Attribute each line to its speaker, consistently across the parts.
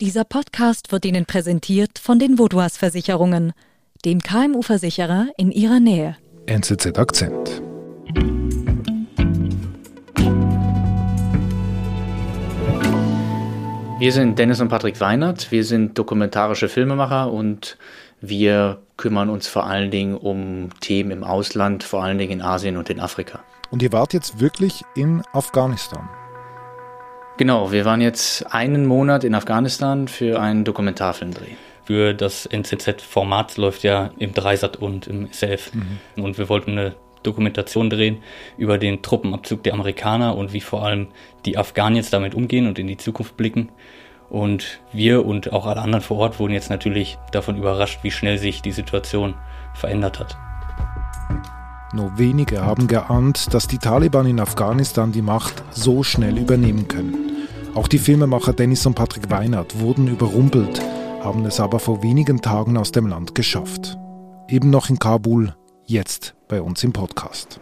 Speaker 1: Dieser Podcast wird Ihnen präsentiert von den Vodouas Versicherungen, dem KMU-Versicherer in Ihrer Nähe.
Speaker 2: NZZ Akzent.
Speaker 3: Wir sind Dennis und Patrick Weinert. Wir sind dokumentarische Filmemacher und wir kümmern uns vor allen Dingen um Themen im Ausland, vor allen Dingen in Asien und in Afrika.
Speaker 2: Und ihr wart jetzt wirklich in Afghanistan?
Speaker 3: Genau, wir waren jetzt einen Monat in Afghanistan für einen Dokumentarfilmdreh.
Speaker 4: Für das NZZ-Format läuft ja im Dreisat und im SRF. Mhm. Und wir wollten eine Dokumentation drehen über den Truppenabzug der Amerikaner und wie vor allem die Afghanen jetzt damit umgehen und in die Zukunft blicken. Und wir und auch alle anderen vor Ort wurden jetzt natürlich davon überrascht, wie schnell sich die Situation verändert hat.
Speaker 2: Nur wenige haben geahnt, dass die Taliban in Afghanistan die Macht so schnell übernehmen können. Auch die Filmemacher Dennis und Patrick Weinert wurden überrumpelt, haben es aber vor wenigen Tagen aus dem Land geschafft. Eben noch in Kabul, jetzt bei uns im Podcast.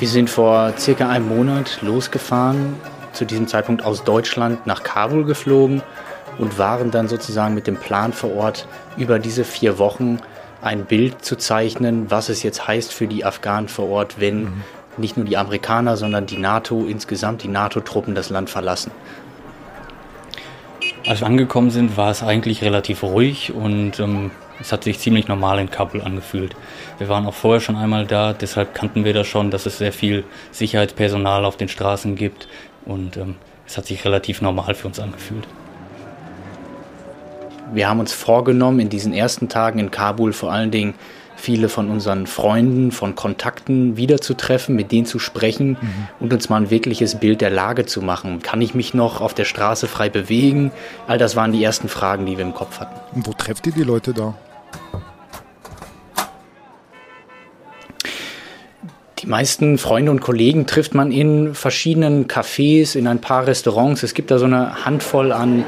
Speaker 3: Wir sind vor circa einem Monat losgefahren, zu diesem Zeitpunkt aus Deutschland nach Kabul geflogen und waren dann sozusagen mit dem Plan vor Ort, über diese vier Wochen ein Bild zu zeichnen, was es jetzt heißt für die Afghanen vor Ort, wenn mhm. Nicht nur die Amerikaner, sondern die NATO insgesamt, die NATO-Truppen das Land verlassen.
Speaker 4: Als wir angekommen sind, war es eigentlich relativ ruhig und ähm, es hat sich ziemlich normal in Kabul angefühlt. Wir waren auch vorher schon einmal da, deshalb kannten wir das schon, dass es sehr viel Sicherheitspersonal auf den Straßen gibt und ähm, es hat sich relativ normal für uns angefühlt.
Speaker 3: Wir haben uns vorgenommen, in diesen ersten Tagen in Kabul vor allen Dingen viele von unseren Freunden, von Kontakten wiederzutreffen, mit denen zu sprechen mhm. und uns mal ein wirkliches Bild der Lage zu machen. Kann ich mich noch auf der Straße frei bewegen? All das waren die ersten Fragen, die wir im Kopf hatten.
Speaker 2: Und wo trefft ihr die Leute da?
Speaker 3: Die meisten Freunde und Kollegen trifft man in verschiedenen Cafés, in ein paar Restaurants. Es gibt da so eine Handvoll an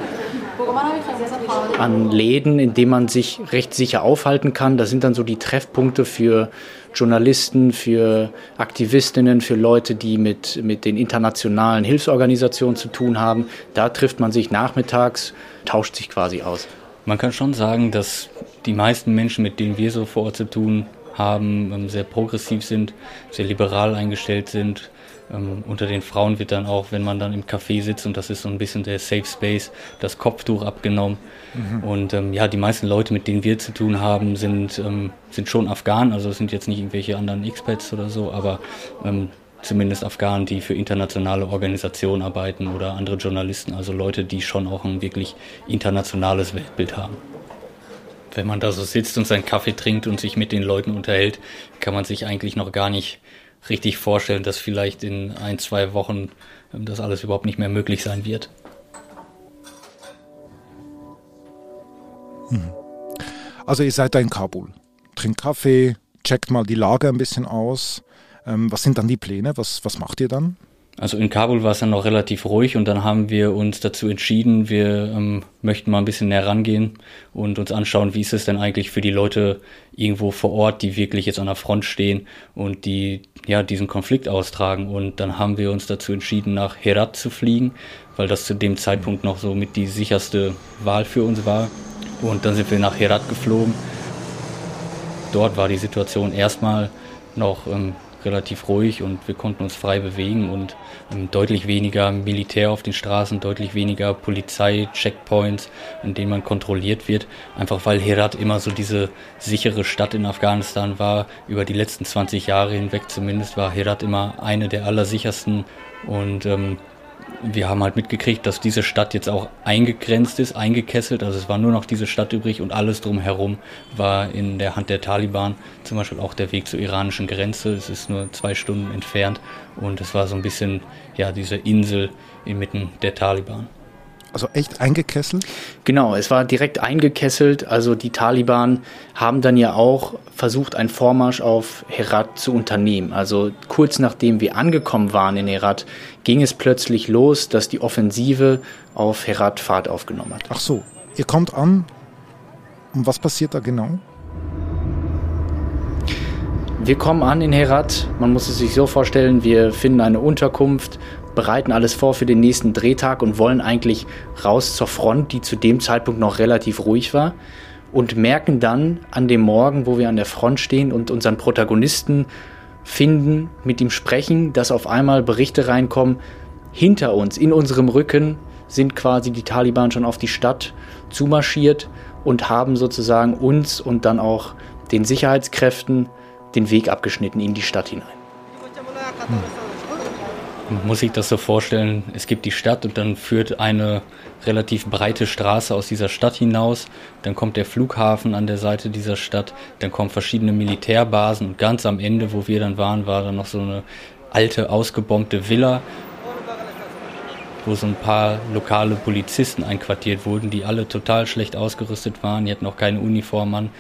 Speaker 3: an Läden, in denen man sich recht sicher aufhalten kann. Das sind dann so die Treffpunkte für Journalisten, für Aktivistinnen, für Leute, die mit, mit den internationalen Hilfsorganisationen zu tun haben. Da trifft man sich nachmittags, tauscht sich quasi aus.
Speaker 4: Man kann schon sagen, dass die meisten Menschen, mit denen wir so vor Ort zu tun haben, ähm, sehr progressiv sind, sehr liberal eingestellt sind ähm, unter den Frauen wird dann auch, wenn man dann im Café sitzt und das ist so ein bisschen der Safe Space, das Kopftuch abgenommen. Mhm. Und ähm, ja, die meisten Leute, mit denen wir zu tun haben, sind, ähm, sind schon Afghanen, also es sind jetzt nicht irgendwelche anderen Expats oder so, aber ähm, zumindest Afghanen, die für internationale Organisationen arbeiten oder andere Journalisten, also Leute, die schon auch ein wirklich internationales Weltbild haben. Wenn man da so sitzt und seinen Kaffee trinkt und sich mit den Leuten unterhält, kann man sich eigentlich noch gar nicht richtig vorstellen, dass vielleicht in ein, zwei Wochen ähm, das alles überhaupt nicht mehr möglich sein wird.
Speaker 2: Mhm. Also ihr seid da in Kabul, trinkt Kaffee, checkt mal die Lage ein bisschen aus. Ähm, was sind dann die Pläne? Was, was macht ihr dann?
Speaker 4: Also in Kabul war es dann noch relativ ruhig und dann haben wir uns dazu entschieden, wir ähm, möchten mal ein bisschen näher rangehen und uns anschauen, wie ist es denn eigentlich für die Leute irgendwo vor Ort, die wirklich jetzt an der Front stehen und die ja diesen Konflikt austragen. Und dann haben wir uns dazu entschieden, nach Herat zu fliegen, weil das zu dem Zeitpunkt noch so mit die sicherste Wahl für uns war. Und dann sind wir nach Herat geflogen. Dort war die Situation erstmal noch ähm, relativ ruhig und wir konnten uns frei bewegen und ähm, deutlich weniger Militär auf den Straßen, deutlich weniger Polizei, Checkpoints, in denen man kontrolliert wird. Einfach weil Herat immer so diese sichere Stadt in Afghanistan war. Über die letzten 20 Jahre hinweg zumindest war Herat immer eine der allersichersten und ähm, wir haben halt mitgekriegt, dass diese Stadt jetzt auch eingegrenzt ist, eingekesselt. Also es war nur noch diese Stadt übrig und alles drumherum war in der Hand der Taliban. Zum Beispiel auch der Weg zur iranischen Grenze. Es ist nur zwei Stunden entfernt und es war so ein bisschen ja diese Insel inmitten der Taliban.
Speaker 2: Also echt eingekesselt?
Speaker 3: Genau, es war direkt eingekesselt. Also die Taliban haben dann ja auch versucht, einen Vormarsch auf Herat zu unternehmen. Also kurz nachdem wir angekommen waren in Herat, ging es plötzlich los, dass die Offensive auf Herat Fahrt aufgenommen hat.
Speaker 2: Ach so, ihr kommt an. Und was passiert da genau?
Speaker 3: Wir kommen an in Herat. Man muss es sich so vorstellen, wir finden eine Unterkunft bereiten alles vor für den nächsten Drehtag und wollen eigentlich raus zur Front, die zu dem Zeitpunkt noch relativ ruhig war. Und merken dann an dem Morgen, wo wir an der Front stehen und unseren Protagonisten finden, mit ihm sprechen, dass auf einmal Berichte reinkommen, hinter uns, in unserem Rücken sind quasi die Taliban schon auf die Stadt zumarschiert und haben sozusagen uns und dann auch den Sicherheitskräften den Weg abgeschnitten in die Stadt hinein.
Speaker 4: Hm. Muss ich das so vorstellen, es gibt die Stadt und dann führt eine relativ breite Straße aus dieser Stadt hinaus, dann kommt der Flughafen an der Seite dieser Stadt, dann kommen verschiedene Militärbasen und ganz am Ende, wo wir dann waren, war dann noch so eine alte, ausgebombte Villa wo so ein paar lokale Polizisten einquartiert wurden, die alle total schlecht ausgerüstet waren. Die hatten auch keine Uniform an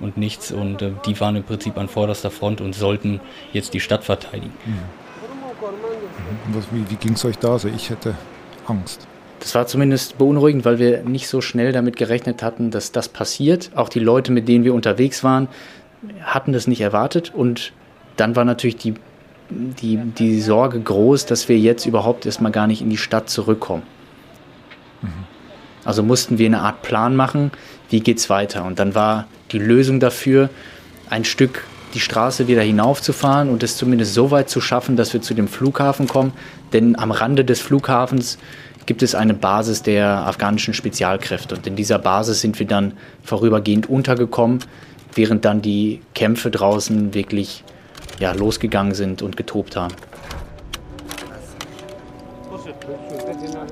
Speaker 4: und nichts und äh, die waren im Prinzip an vorderster Front und sollten jetzt die Stadt verteidigen. Mhm.
Speaker 2: Was, wie wie ging es euch da? Also ich hätte Angst.
Speaker 3: Das war zumindest beunruhigend, weil wir nicht so schnell damit gerechnet hatten, dass das passiert. Auch die Leute, mit denen wir unterwegs waren, hatten das nicht erwartet. Und dann war natürlich die die, die Sorge groß, dass wir jetzt überhaupt erstmal gar nicht in die Stadt zurückkommen. Mhm. Also mussten wir eine Art Plan machen, wie geht's weiter. Und dann war die Lösung dafür, ein Stück die Straße wieder hinaufzufahren und es zumindest so weit zu schaffen, dass wir zu dem Flughafen kommen. Denn am Rande des Flughafens gibt es eine Basis der afghanischen Spezialkräfte. Und in dieser Basis sind wir dann vorübergehend untergekommen, während dann die Kämpfe draußen wirklich ja, losgegangen sind und getobt haben.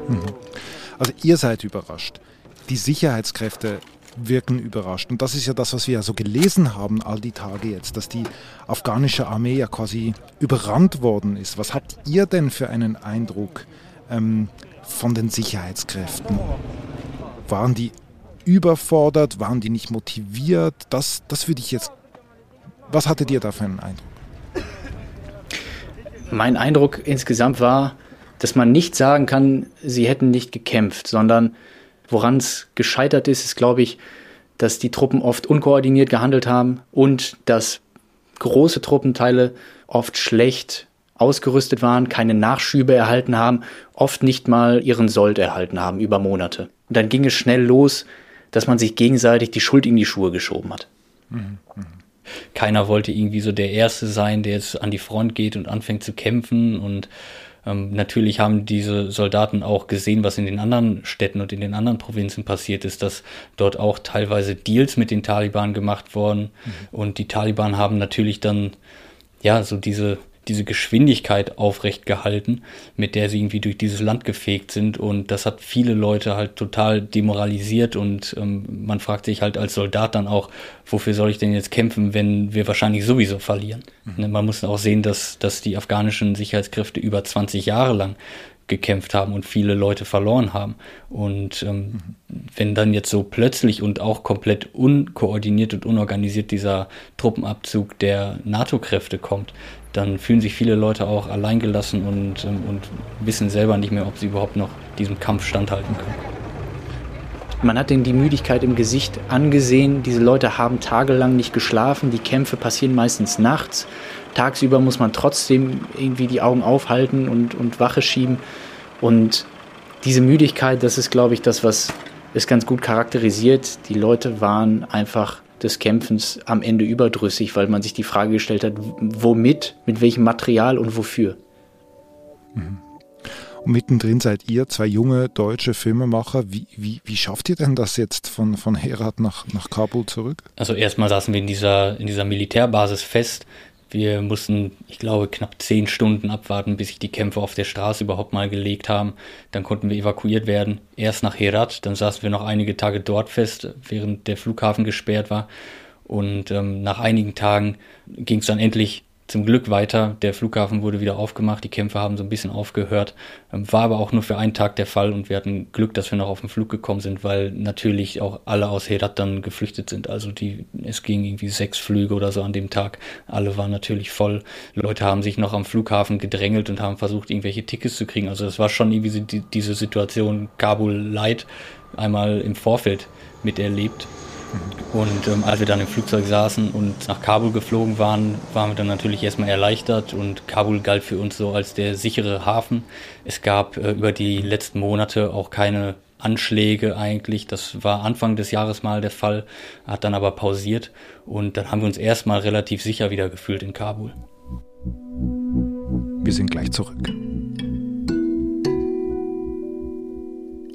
Speaker 2: Mhm. Also ihr seid überrascht. Die Sicherheitskräfte wirken überrascht. Und das ist ja das, was wir ja so gelesen haben all die Tage jetzt, dass die afghanische Armee ja quasi überrannt worden ist. Was habt ihr denn für einen Eindruck ähm, von den Sicherheitskräften? Waren die überfordert? Waren die nicht motiviert? Das, das würde ich jetzt. Was hattet ihr da für einen Eindruck?
Speaker 3: Mein Eindruck insgesamt war, dass man nicht sagen kann, sie hätten nicht gekämpft, sondern woran es gescheitert ist, ist, glaube ich, dass die Truppen oft unkoordiniert gehandelt haben und dass große Truppenteile oft schlecht ausgerüstet waren, keine Nachschübe erhalten haben, oft nicht mal ihren Sold erhalten haben über Monate. Und dann ging es schnell los, dass man sich gegenseitig die Schuld in die Schuhe geschoben hat.
Speaker 4: Keiner wollte irgendwie so der Erste sein, der jetzt an die Front geht und anfängt zu kämpfen und ähm, natürlich haben diese Soldaten auch gesehen, was in den anderen Städten und in den anderen Provinzen passiert ist, dass dort auch teilweise Deals mit den Taliban gemacht wurden. Mhm. Und die Taliban haben natürlich dann, ja, so diese diese Geschwindigkeit aufrecht gehalten, mit der sie irgendwie durch dieses Land gefegt sind. Und das hat viele Leute halt total demoralisiert. Und ähm, man fragt sich halt als Soldat dann auch, wofür soll ich denn jetzt kämpfen, wenn wir wahrscheinlich sowieso verlieren? Mhm. Ne, man muss auch sehen, dass, dass die afghanischen Sicherheitskräfte über 20 Jahre lang gekämpft haben und viele Leute verloren haben. Und ähm, mhm. wenn dann jetzt so plötzlich und auch komplett unkoordiniert und unorganisiert dieser Truppenabzug der NATO-Kräfte kommt, dann fühlen sich viele Leute auch alleingelassen und, ähm, und wissen selber nicht mehr, ob sie überhaupt noch diesem Kampf standhalten können.
Speaker 3: Man hat ihnen die Müdigkeit im Gesicht angesehen. Diese Leute haben tagelang nicht geschlafen. Die Kämpfe passieren meistens nachts tagsüber muss man trotzdem irgendwie die Augen aufhalten und, und Wache schieben. Und diese Müdigkeit, das ist, glaube ich, das, was es ganz gut charakterisiert. Die Leute waren einfach des Kämpfens am Ende überdrüssig, weil man sich die Frage gestellt hat, womit, mit welchem Material und wofür.
Speaker 2: Mhm. Und mittendrin seid ihr, zwei junge deutsche Filmemacher. Wie, wie, wie schafft ihr denn das jetzt von, von Herat nach, nach Kabul zurück?
Speaker 4: Also erstmal saßen wir in dieser, in dieser Militärbasis fest. Wir mussten, ich glaube, knapp zehn Stunden abwarten, bis sich die Kämpfe auf der Straße überhaupt mal gelegt haben. Dann konnten wir evakuiert werden. Erst nach Herat, dann saßen wir noch einige Tage dort fest, während der Flughafen gesperrt war. Und ähm, nach einigen Tagen ging es dann endlich zum Glück weiter. Der Flughafen wurde wieder aufgemacht, die Kämpfe haben so ein bisschen aufgehört. Ähm, war aber auch nur für einen Tag der Fall und wir hatten Glück, dass wir noch auf den Flug gekommen sind, weil natürlich auch alle aus Herat dann geflüchtet sind. Also die, es ging irgendwie sechs Flüge oder so an dem Tag. Alle waren natürlich voll. Leute haben sich noch am Flughafen gedrängelt und haben versucht, irgendwelche Tickets zu kriegen. Also das war schon irgendwie diese Situation Kabul Light einmal im Vorfeld miterlebt. Und ähm, als wir dann im Flugzeug saßen und nach Kabul geflogen waren, waren wir dann natürlich erstmal erleichtert und Kabul galt für uns so als der sichere Hafen. Es gab äh, über die letzten Monate auch keine Anschläge eigentlich. Das war Anfang des Jahres mal der Fall, hat dann aber pausiert und dann haben wir uns erstmal relativ sicher wieder gefühlt in Kabul.
Speaker 2: Wir sind gleich zurück.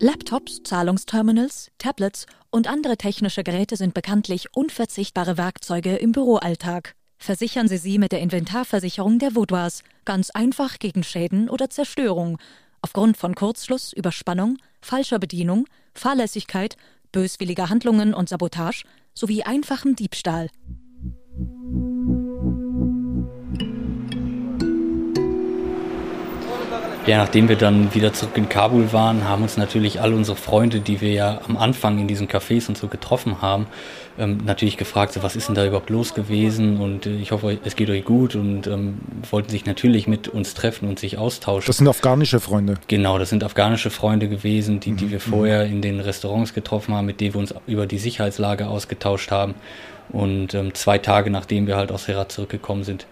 Speaker 1: Laptops, Zahlungsterminals, Tablets und andere technische Geräte sind bekanntlich unverzichtbare Werkzeuge im Büroalltag. Versichern Sie sie mit der Inventarversicherung der Vaudois, ganz einfach gegen Schäden oder Zerstörung, aufgrund von Kurzschluss, Überspannung, falscher Bedienung, Fahrlässigkeit, böswilliger Handlungen und Sabotage sowie einfachem Diebstahl.
Speaker 4: Ja, nachdem wir dann wieder zurück in Kabul waren, haben uns natürlich all unsere Freunde, die wir ja am Anfang in diesen Cafés und so getroffen haben, ähm, natürlich gefragt, so, was ist denn da überhaupt los gewesen und äh, ich hoffe, es geht euch gut und ähm, wollten sich natürlich mit uns treffen und sich austauschen.
Speaker 2: Das sind afghanische Freunde?
Speaker 4: Genau, das sind afghanische Freunde gewesen, die, die mhm. wir vorher in den Restaurants getroffen haben, mit denen wir uns über die Sicherheitslage ausgetauscht haben. Und ähm, zwei Tage nachdem wir halt aus Herat zurückgekommen sind,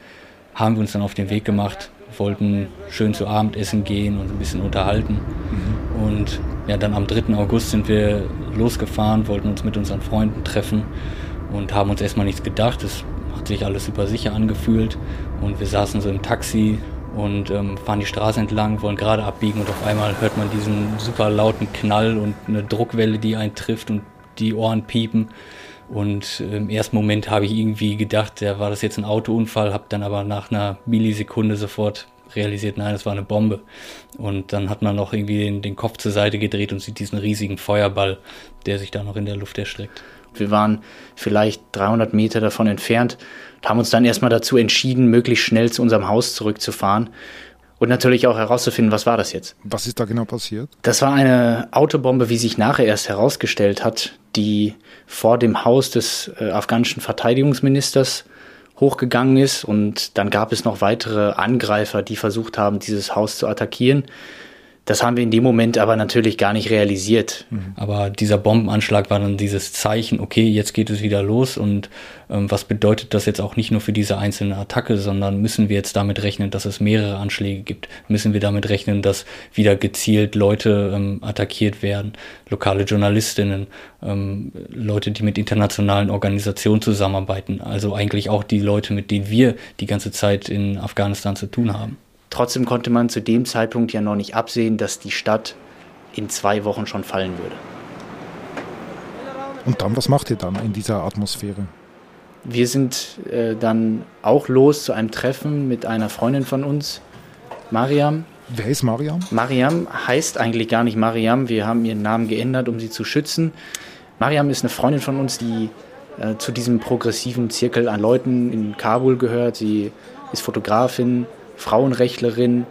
Speaker 4: haben wir uns dann auf den Weg gemacht wollten schön zu Abendessen gehen und ein bisschen unterhalten. Mhm. Und ja, dann am 3. August sind wir losgefahren, wollten uns mit unseren Freunden treffen und haben uns erstmal nichts gedacht. Es hat sich alles super sicher angefühlt und wir saßen so im Taxi und ähm, fahren die Straße entlang, wollen gerade abbiegen und auf einmal hört man diesen super lauten Knall und eine Druckwelle, die einen trifft und die Ohren piepen. Und im ersten Moment habe ich irgendwie gedacht, ja, war das jetzt ein Autounfall, habe dann aber nach einer Millisekunde sofort realisiert, nein, es war eine Bombe. Und dann hat man noch irgendwie den, den, Kopf zur Seite gedreht und sieht diesen riesigen Feuerball, der sich da noch in der Luft erstreckt.
Speaker 3: Wir waren vielleicht 300 Meter davon entfernt, haben uns dann erstmal dazu entschieden, möglichst schnell zu unserem Haus zurückzufahren und natürlich auch herauszufinden, was war das jetzt.
Speaker 2: Was ist da genau passiert?
Speaker 3: Das war eine Autobombe, wie sich nachher erst herausgestellt hat, die vor dem Haus des äh, afghanischen Verteidigungsministers hochgegangen ist. Und dann gab es noch weitere Angreifer, die versucht haben, dieses Haus zu attackieren. Das haben wir in dem Moment aber natürlich gar nicht realisiert.
Speaker 4: Mhm. Aber dieser Bombenanschlag war dann dieses Zeichen, okay, jetzt geht es wieder los und ähm, was bedeutet das jetzt auch nicht nur für diese einzelne Attacke, sondern müssen wir jetzt damit rechnen, dass es mehrere Anschläge gibt? Müssen wir damit rechnen, dass wieder gezielt Leute ähm, attackiert werden, lokale Journalistinnen, ähm, Leute, die mit internationalen Organisationen zusammenarbeiten, also eigentlich auch die Leute, mit denen wir die ganze Zeit in Afghanistan zu tun haben?
Speaker 3: Trotzdem konnte man zu dem Zeitpunkt ja noch nicht absehen, dass die Stadt in zwei Wochen schon fallen würde.
Speaker 2: Und dann, was macht ihr dann in dieser Atmosphäre?
Speaker 3: Wir sind äh, dann auch los zu einem Treffen mit einer Freundin von uns, Mariam.
Speaker 2: Wer ist Mariam?
Speaker 3: Mariam heißt eigentlich gar nicht Mariam. Wir haben ihren Namen geändert, um sie zu schützen. Mariam ist eine Freundin von uns, die äh, zu diesem progressiven Zirkel an Leuten in Kabul gehört. Sie ist Fotografin, Frauenrechtlerin,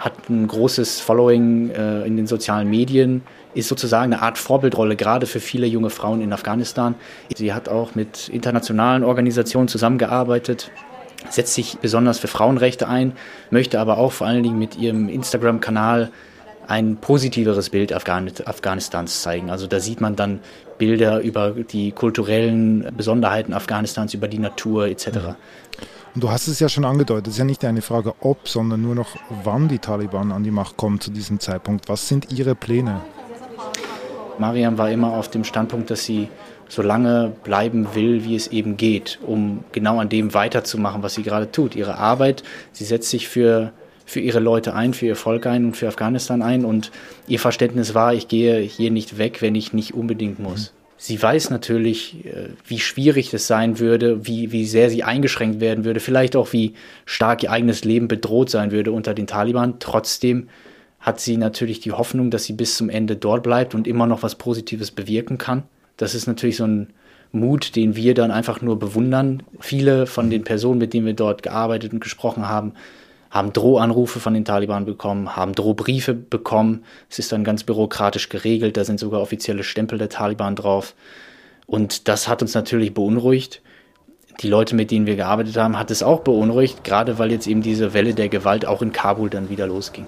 Speaker 3: hat ein großes Following äh, in den sozialen Medien, ist sozusagen eine Art Vorbildrolle, gerade für viele junge Frauen in Afghanistan. Sie hat auch mit internationalen Organisationen zusammengearbeitet, setzt sich besonders für Frauenrechte ein, möchte aber auch vor allen Dingen mit ihrem Instagram-Kanal ein positiveres Bild Afghanistans zeigen. Also da sieht man dann Bilder über die kulturellen Besonderheiten Afghanistans, über die Natur etc. Mhm.
Speaker 2: Und du hast es ja schon angedeutet, es ist ja nicht eine Frage ob, sondern nur noch wann die Taliban an die Macht kommen zu diesem Zeitpunkt. Was sind ihre Pläne?
Speaker 3: Mariam war immer auf dem Standpunkt, dass sie so lange bleiben will, wie es eben geht, um genau an dem weiterzumachen, was sie gerade tut. Ihre Arbeit, sie setzt sich für, für ihre Leute ein, für ihr Volk ein und für Afghanistan ein. Und ihr Verständnis war, ich gehe hier nicht weg, wenn ich nicht unbedingt muss. Mhm. Sie weiß natürlich, äh, wie schwierig es sein würde, wie, wie sehr sie eingeschränkt werden würde, vielleicht auch wie stark ihr eigenes Leben bedroht sein würde unter den Taliban. Trotzdem hat sie natürlich die Hoffnung, dass sie bis zum Ende dort bleibt und immer noch was Positives bewirken kann. Das ist natürlich so ein Mut, den wir dann einfach nur bewundern. Viele von den Personen, mit denen wir dort gearbeitet und gesprochen haben, haben Drohanrufe von den Taliban bekommen, haben Drohbriefe bekommen. Es ist dann ganz bürokratisch geregelt, da sind sogar offizielle Stempel der Taliban drauf. Und das hat uns natürlich beunruhigt. Die Leute, mit denen wir gearbeitet haben, hat es auch beunruhigt, gerade weil jetzt eben diese Welle der Gewalt auch in Kabul dann wieder losging.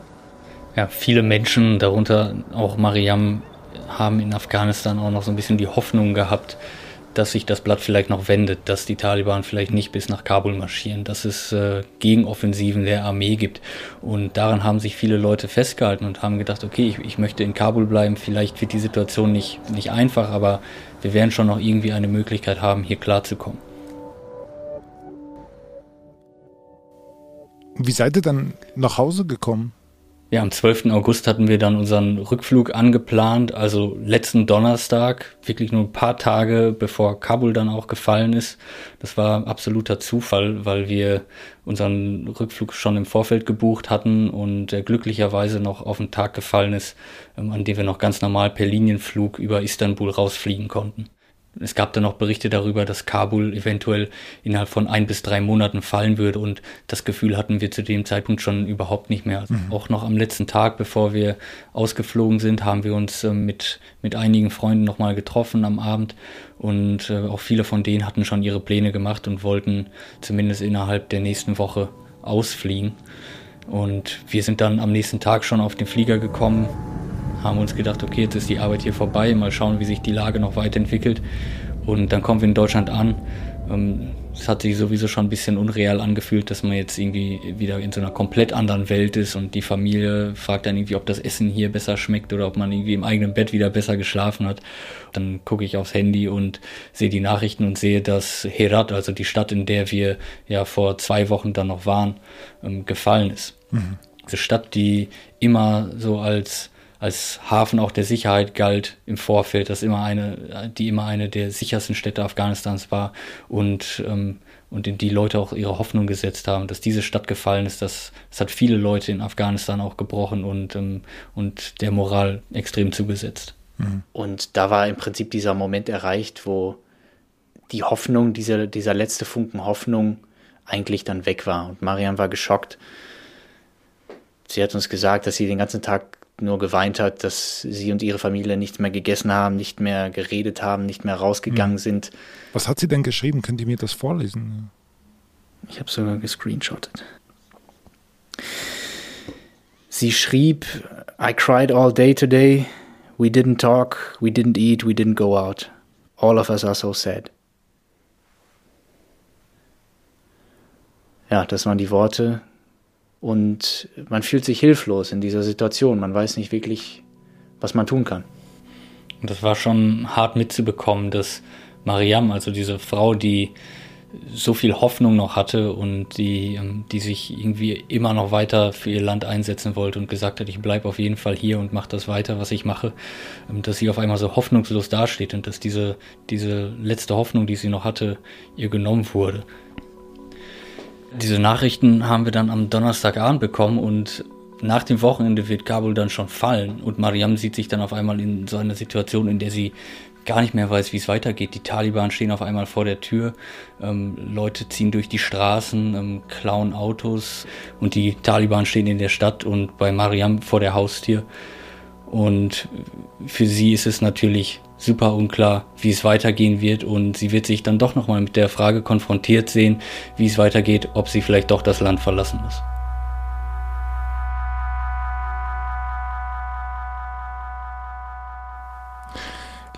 Speaker 4: Ja, viele Menschen, darunter auch Mariam, haben in Afghanistan auch noch so ein bisschen die Hoffnung gehabt, dass sich das Blatt vielleicht noch wendet, dass die Taliban vielleicht nicht bis nach Kabul marschieren, dass es äh, Gegenoffensiven der Armee gibt. Und daran haben sich viele Leute festgehalten und haben gedacht, okay, ich, ich möchte in Kabul bleiben, vielleicht wird die Situation nicht, nicht einfach, aber wir werden schon noch irgendwie eine Möglichkeit haben, hier klarzukommen.
Speaker 2: Wie seid ihr dann nach Hause gekommen?
Speaker 4: Ja, am 12. August hatten wir dann unseren Rückflug angeplant, also letzten Donnerstag, wirklich nur ein paar Tage bevor Kabul dann auch gefallen ist. Das war absoluter Zufall, weil wir unseren Rückflug schon im Vorfeld gebucht hatten und äh, glücklicherweise noch auf den Tag gefallen ist, ähm, an dem wir noch ganz normal per Linienflug über Istanbul rausfliegen konnten. Es gab dann noch Berichte darüber, dass Kabul eventuell innerhalb von ein bis drei Monaten fallen würde und das Gefühl hatten wir zu dem Zeitpunkt schon überhaupt nicht mehr. Also mhm. Auch noch am letzten Tag, bevor wir ausgeflogen sind, haben wir uns äh, mit, mit einigen Freunden nochmal getroffen am Abend und äh, auch viele von denen hatten schon ihre Pläne gemacht und wollten zumindest innerhalb der nächsten Woche ausfliegen. Und wir sind dann am nächsten Tag schon auf den Flieger gekommen, haben uns gedacht, okay, jetzt ist die Arbeit hier vorbei, mal schauen, wie sich die Lage noch weiterentwickelt. Und dann kommen wir in Deutschland an. Ähm, es hat sich sowieso schon ein bisschen unreal angefühlt, dass man jetzt irgendwie wieder in so einer komplett anderen Welt ist und die Familie fragt dann irgendwie, ob das Essen hier besser schmeckt oder ob man irgendwie im eigenen Bett wieder besser geschlafen hat. Dann gucke ich aufs Handy und sehe die Nachrichten und sehe, dass Herat, also die Stadt, in der wir ja vor zwei Wochen dann noch waren, ähm, gefallen ist. Mhm. Diese Stadt, die immer so als als Hafen auch der Sicherheit galt im Vorfeld, dass immer eine, die immer eine der sichersten Städte Afghanistans war und, ähm, und in die Leute auch ihre Hoffnung gesetzt haben, dass diese Stadt gefallen ist, das, das hat viele Leute in Afghanistan auch gebrochen und, ähm, und der Moral extrem zugesetzt.
Speaker 3: Mhm. Und da war im Prinzip dieser Moment erreicht, wo die Hoffnung, dieser, dieser letzte Funken Hoffnung eigentlich dann weg war. Und Mariam war geschockt. Sie hat uns gesagt, dass sie den ganzen Tag nur geweint hat, dass sie und ihre Familie nichts mehr gegessen haben, nicht mehr geredet haben, nicht mehr rausgegangen mhm. sind.
Speaker 2: Was hat sie denn geschrieben? Könnt ihr mir das vorlesen?
Speaker 3: Ich habe sogar gescreenshottet. Sie schrieb, I cried all day today. We didn't talk, we didn't eat, we didn't go out. All of us are so sad. Ja, das waren die Worte, und man fühlt sich hilflos in dieser Situation. Man weiß nicht wirklich, was man tun kann.
Speaker 4: Und das war schon hart mitzubekommen, dass Mariam, also diese Frau, die so viel Hoffnung noch hatte und die, ähm, die sich irgendwie immer noch weiter für ihr Land einsetzen wollte und gesagt hat, ich bleibe auf jeden Fall hier und mache das weiter, was ich mache, ähm, dass sie auf einmal so hoffnungslos dasteht und dass diese, diese letzte Hoffnung, die sie noch hatte, ihr genommen wurde. Diese Nachrichten haben wir dann am Donnerstagabend bekommen und nach dem Wochenende wird Kabul dann schon fallen und Mariam sieht sich dann auf einmal in so einer Situation, in der sie gar nicht mehr weiß, wie es weitergeht. Die Taliban stehen auf einmal vor der Tür, ähm, Leute ziehen durch die Straßen, ähm, klauen Autos und die Taliban stehen in der Stadt und bei Mariam vor der Haustür. Und für sie ist es natürlich super unklar, wie es weitergehen wird und sie wird sich dann doch nochmal mit der Frage konfrontiert sehen, wie es weitergeht, ob sie vielleicht doch das Land verlassen muss.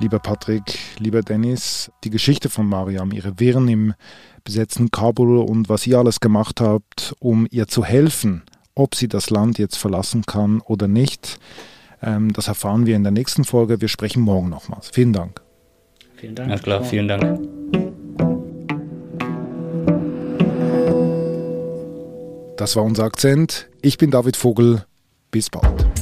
Speaker 2: Lieber Patrick, lieber Dennis, die Geschichte von Mariam, ihre Wirren im besetzten Kabul und was ihr alles gemacht habt, um ihr zu helfen, ob sie das Land jetzt verlassen kann oder nicht, das erfahren wir in der nächsten Folge. Wir sprechen morgen nochmals. Vielen Dank.
Speaker 4: Vielen Dank. Ja, klar, vielen Dank.
Speaker 2: Das war unser Akzent. Ich bin David Vogel. Bis bald.